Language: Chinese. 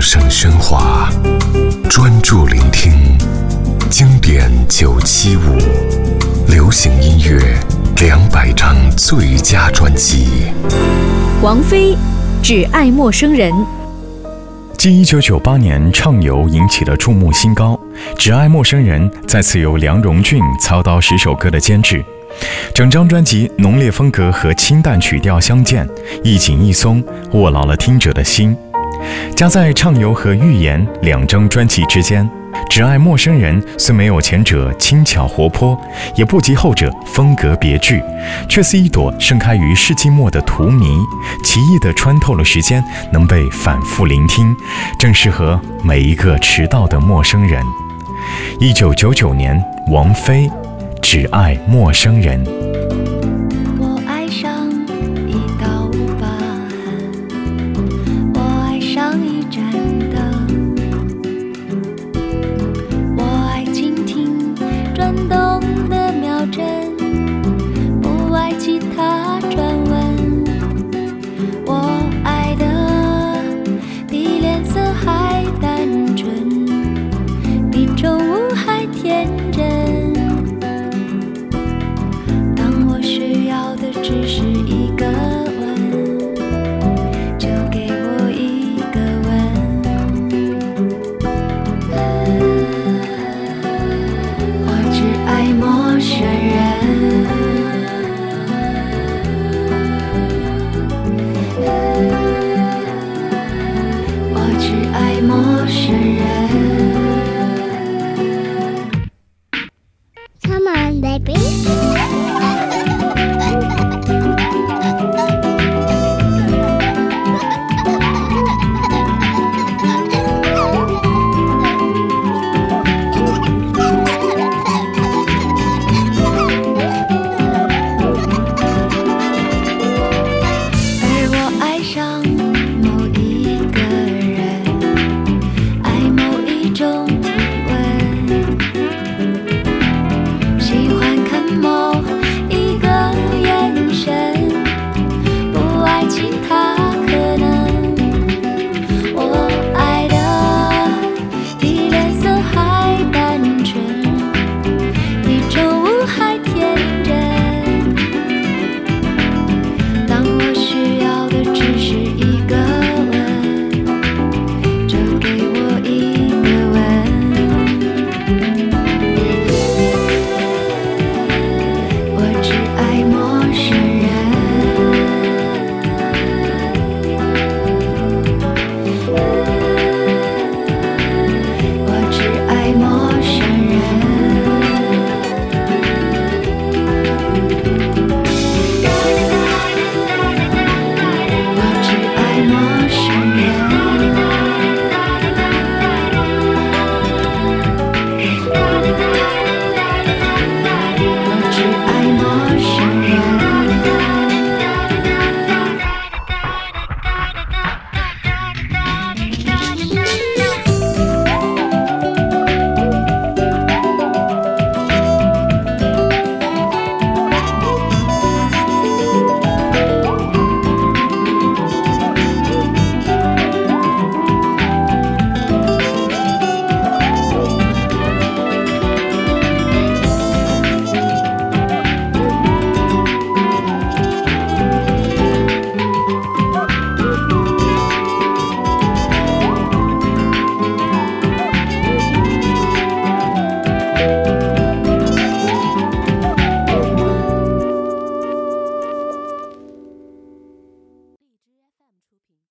声喧哗，专注聆听经典九七五，流行音乐两百张最佳专辑。王菲《只爱陌生人》。继一九九八年《畅游》引起的注目新高，《只爱陌生人》再次由梁荣俊操刀十首歌的监制。整张专辑浓烈风格和清淡曲调相间，一紧一松，握牢了听者的心。夹在《畅游》和《预言》两张专辑之间，《只爱陌生人》虽没有前者轻巧活泼，也不及后者风格别具，却似一朵盛开于世纪末的荼蘼，奇异地穿透了时间，能被反复聆听，正适合每一个迟到的陌生人。一九九九年，王菲。只爱陌生人。Baby.